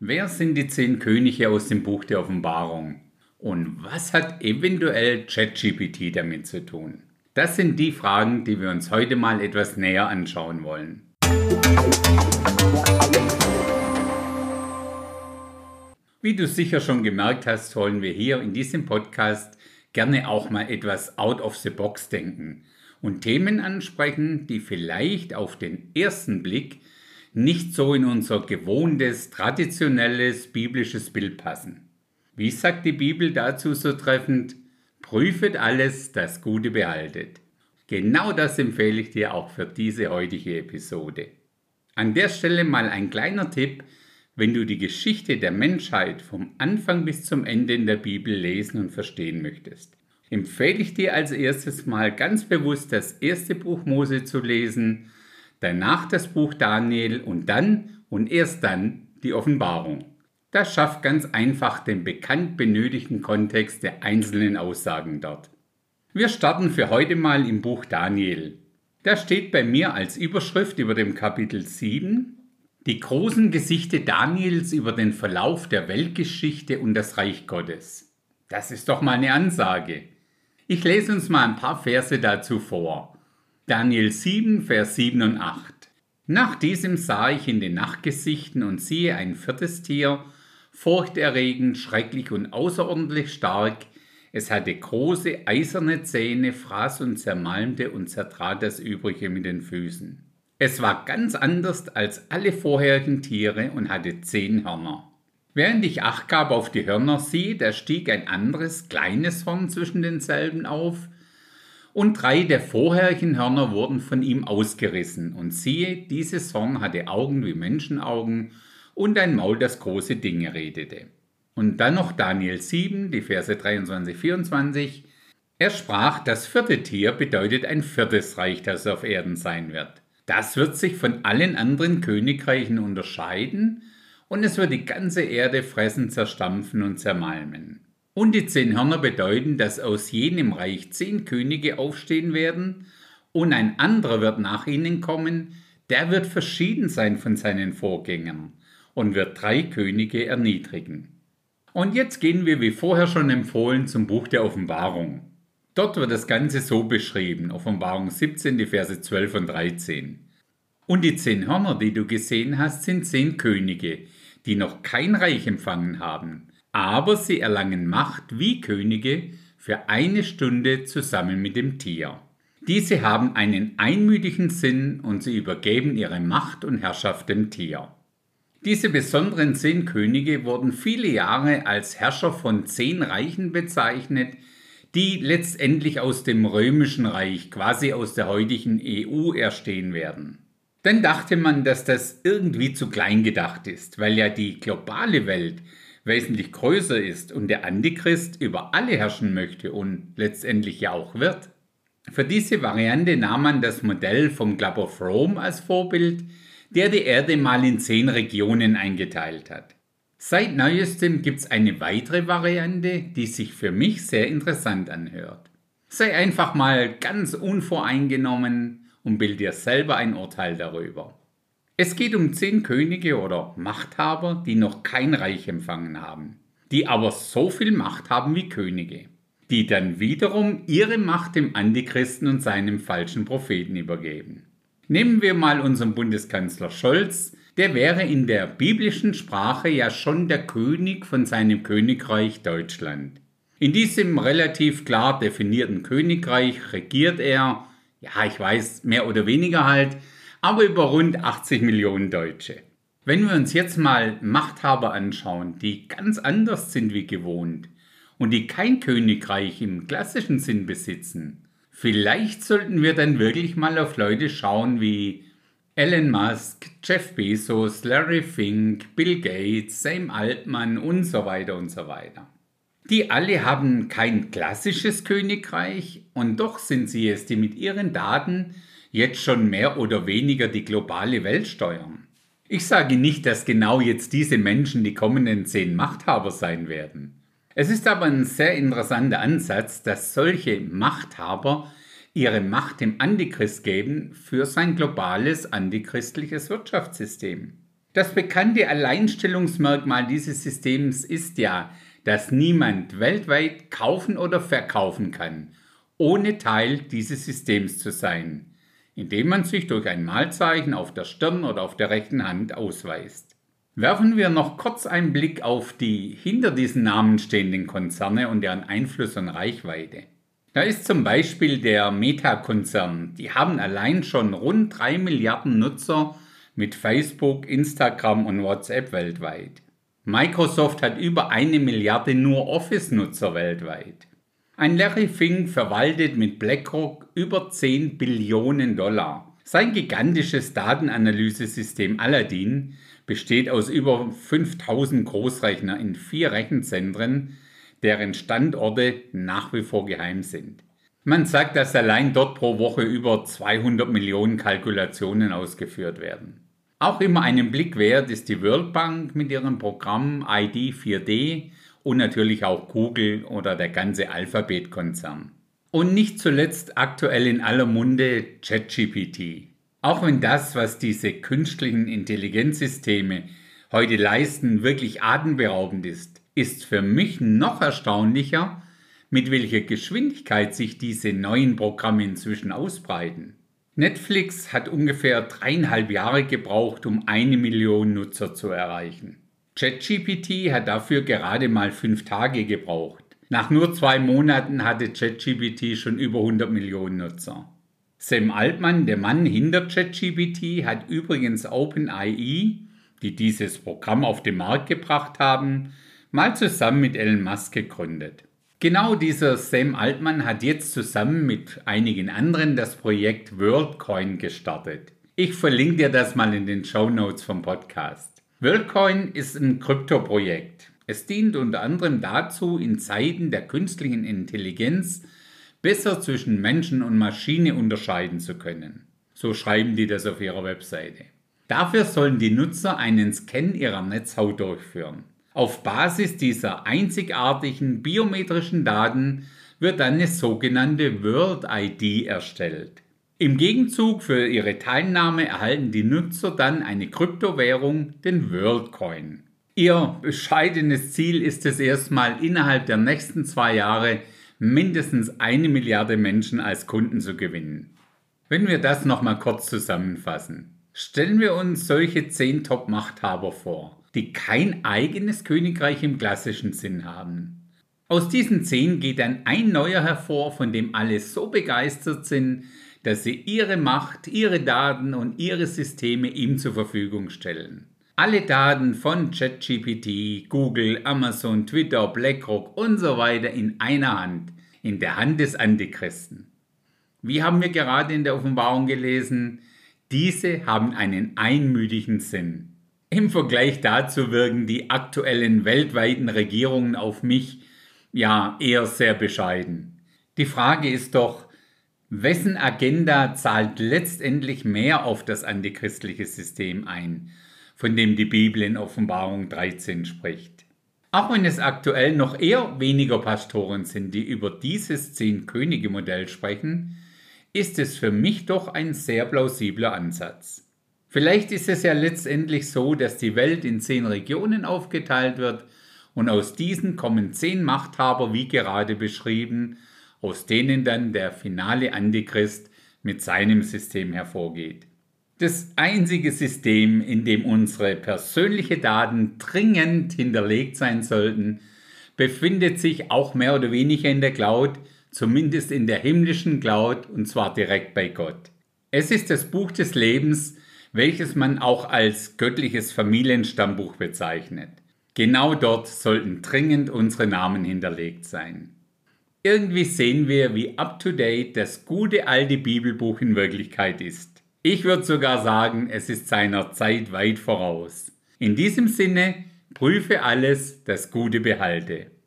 Wer sind die zehn Könige aus dem Buch der Offenbarung? Und was hat eventuell ChatGPT damit zu tun? Das sind die Fragen, die wir uns heute mal etwas näher anschauen wollen. Wie du sicher schon gemerkt hast, wollen wir hier in diesem Podcast gerne auch mal etwas out of the box denken und Themen ansprechen, die vielleicht auf den ersten Blick nicht so in unser gewohntes, traditionelles biblisches Bild passen. Wie sagt die Bibel dazu so treffend? Prüfet alles, das Gute behaltet. Genau das empfehle ich dir auch für diese heutige Episode. An der Stelle mal ein kleiner Tipp, wenn du die Geschichte der Menschheit vom Anfang bis zum Ende in der Bibel lesen und verstehen möchtest. Empfehle ich dir als erstes mal ganz bewusst das erste Buch Mose zu lesen danach das Buch Daniel und dann und erst dann die Offenbarung. Das schafft ganz einfach den bekannt benötigten Kontext der einzelnen Aussagen dort. Wir starten für heute mal im Buch Daniel. Da steht bei mir als Überschrift über dem Kapitel 7 die großen Gesichte Daniels über den Verlauf der Weltgeschichte und das Reich Gottes. Das ist doch mal eine Ansage. Ich lese uns mal ein paar Verse dazu vor. Daniel 7, Vers 7 und 8. Nach diesem sah ich in den Nachtgesichten und siehe ein viertes Tier, furchterregend, schrecklich und außerordentlich stark. Es hatte große eiserne Zähne, fraß und zermalmte und zertrat das Übrige mit den Füßen. Es war ganz anders als alle vorherigen Tiere und hatte zehn Hörner. Während ich Acht gab auf die Hörner, siehe, da stieg ein anderes, kleines Horn zwischen denselben auf, und drei der vorherigen Hörner wurden von ihm ausgerissen, und siehe, dieses Horn hatte Augen wie Menschenaugen und ein Maul, das große Dinge redete. Und dann noch Daniel 7, die Verse 23, 24. Er sprach, das vierte Tier bedeutet ein viertes Reich, das auf Erden sein wird. Das wird sich von allen anderen Königreichen unterscheiden, und es wird die ganze Erde fressen, zerstampfen und zermalmen. Und die zehn Hörner bedeuten, dass aus jenem Reich zehn Könige aufstehen werden, und ein anderer wird nach ihnen kommen, der wird verschieden sein von seinen Vorgängern und wird drei Könige erniedrigen. Und jetzt gehen wir wie vorher schon empfohlen zum Buch der Offenbarung. Dort wird das Ganze so beschrieben, Offenbarung 17, die Verse 12 und 13. Und die zehn Hörner, die du gesehen hast, sind zehn Könige, die noch kein Reich empfangen haben aber sie erlangen Macht wie Könige für eine Stunde zusammen mit dem Tier. Diese haben einen einmütigen Sinn und sie übergeben ihre Macht und Herrschaft dem Tier. Diese besonderen zehn Könige wurden viele Jahre als Herrscher von zehn Reichen bezeichnet, die letztendlich aus dem römischen Reich, quasi aus der heutigen EU, erstehen werden. Dann dachte man, dass das irgendwie zu klein gedacht ist, weil ja die globale Welt wesentlich größer ist und der Antichrist über alle herrschen möchte und letztendlich ja auch wird. Für diese Variante nahm man das Modell vom Club of Rome als Vorbild, der die Erde mal in zehn Regionen eingeteilt hat. Seit neuestem gibt es eine weitere Variante, die sich für mich sehr interessant anhört. Sei einfach mal ganz unvoreingenommen und bild dir selber ein Urteil darüber. Es geht um zehn Könige oder Machthaber, die noch kein Reich empfangen haben, die aber so viel Macht haben wie Könige, die dann wiederum ihre Macht dem Antichristen und seinem falschen Propheten übergeben. Nehmen wir mal unseren Bundeskanzler Scholz, der wäre in der biblischen Sprache ja schon der König von seinem Königreich Deutschland. In diesem relativ klar definierten Königreich regiert er, ja ich weiß, mehr oder weniger halt, aber über rund 80 Millionen Deutsche. Wenn wir uns jetzt mal Machthaber anschauen, die ganz anders sind wie gewohnt und die kein Königreich im klassischen Sinn besitzen, vielleicht sollten wir dann wirklich mal auf Leute schauen wie Elon Musk, Jeff Bezos, Larry Fink, Bill Gates, Sam Altman und so weiter und so weiter. Die alle haben kein klassisches Königreich und doch sind sie es, die mit ihren Daten jetzt schon mehr oder weniger die globale Welt steuern. Ich sage nicht, dass genau jetzt diese Menschen die kommenden zehn Machthaber sein werden. Es ist aber ein sehr interessanter Ansatz, dass solche Machthaber ihre Macht dem Antichrist geben für sein globales antichristliches Wirtschaftssystem. Das bekannte Alleinstellungsmerkmal dieses Systems ist ja, dass niemand weltweit kaufen oder verkaufen kann, ohne Teil dieses Systems zu sein, indem man sich durch ein Malzeichen auf der Stirn oder auf der rechten Hand ausweist. Werfen wir noch kurz einen Blick auf die hinter diesen Namen stehenden Konzerne und deren Einfluss und Reichweite. Da ist zum Beispiel der Meta-Konzern. Die haben allein schon rund 3 Milliarden Nutzer mit Facebook, Instagram und WhatsApp weltweit. Microsoft hat über eine Milliarde nur Office-Nutzer weltweit. Ein Larry Fink verwaltet mit BlackRock über 10 Billionen Dollar. Sein gigantisches Datenanalyse-System Aladdin besteht aus über 5000 Großrechner in vier Rechenzentren, deren Standorte nach wie vor geheim sind. Man sagt, dass allein dort pro Woche über 200 Millionen Kalkulationen ausgeführt werden. Auch immer einen Blick wert ist die World Bank mit ihrem Programm ID 4D und natürlich auch Google oder der ganze Alphabet-Konzern. Und nicht zuletzt aktuell in aller Munde ChatGPT. Auch wenn das, was diese künstlichen Intelligenzsysteme heute leisten, wirklich atemberaubend ist, ist für mich noch erstaunlicher, mit welcher Geschwindigkeit sich diese neuen Programme inzwischen ausbreiten. Netflix hat ungefähr dreieinhalb Jahre gebraucht, um eine Million Nutzer zu erreichen. ChatGPT hat dafür gerade mal fünf Tage gebraucht. Nach nur zwei Monaten hatte ChatGPT schon über 100 Millionen Nutzer. Sam Altman, der Mann hinter ChatGPT, hat übrigens OpenAI, die dieses Programm auf den Markt gebracht haben, mal zusammen mit Elon Musk gegründet. Genau dieser Sam Altman hat jetzt zusammen mit einigen anderen das Projekt WorldCoin gestartet. Ich verlinke dir das mal in den Show Notes vom Podcast. WorldCoin ist ein Kryptoprojekt. Es dient unter anderem dazu, in Zeiten der künstlichen Intelligenz besser zwischen Menschen und Maschine unterscheiden zu können. So schreiben die das auf ihrer Webseite. Dafür sollen die Nutzer einen Scan ihrer Netzhaut durchführen. Auf Basis dieser einzigartigen biometrischen Daten wird dann eine sogenannte World ID erstellt. Im Gegenzug für ihre Teilnahme erhalten die Nutzer dann eine Kryptowährung, den WorldCoin. Ihr bescheidenes Ziel ist es erstmal innerhalb der nächsten zwei Jahre mindestens eine Milliarde Menschen als Kunden zu gewinnen. Wenn wir das nochmal kurz zusammenfassen. Stellen wir uns solche zehn Top-Machthaber vor die kein eigenes Königreich im klassischen Sinn haben. Aus diesen zehn geht dann ein neuer hervor, von dem alle so begeistert sind, dass sie ihre Macht, ihre Daten und ihre Systeme ihm zur Verfügung stellen. Alle Daten von ChatGPT, Google, Amazon, Twitter, BlackRock und so weiter in einer Hand, in der Hand des Antichristen. Wie haben wir gerade in der Offenbarung gelesen? Diese haben einen einmütigen Sinn. Im Vergleich dazu wirken die aktuellen weltweiten Regierungen auf mich ja eher sehr bescheiden. Die Frage ist doch, wessen Agenda zahlt letztendlich mehr auf das antichristliche System ein, von dem die Bibel in Offenbarung 13 spricht? Auch wenn es aktuell noch eher weniger Pastoren sind, die über dieses Zehn-Könige-Modell sprechen, ist es für mich doch ein sehr plausibler Ansatz. Vielleicht ist es ja letztendlich so, dass die Welt in zehn Regionen aufgeteilt wird und aus diesen kommen zehn Machthaber, wie gerade beschrieben, aus denen dann der finale Antichrist mit seinem System hervorgeht. Das einzige System, in dem unsere persönlichen Daten dringend hinterlegt sein sollten, befindet sich auch mehr oder weniger in der Cloud, zumindest in der himmlischen Cloud und zwar direkt bei Gott. Es ist das Buch des Lebens, welches man auch als göttliches Familienstammbuch bezeichnet. Genau dort sollten dringend unsere Namen hinterlegt sein. Irgendwie sehen wir, wie up-to-date das gute alte Bibelbuch in Wirklichkeit ist. Ich würde sogar sagen, es ist seiner Zeit weit voraus. In diesem Sinne, prüfe alles, das Gute behalte.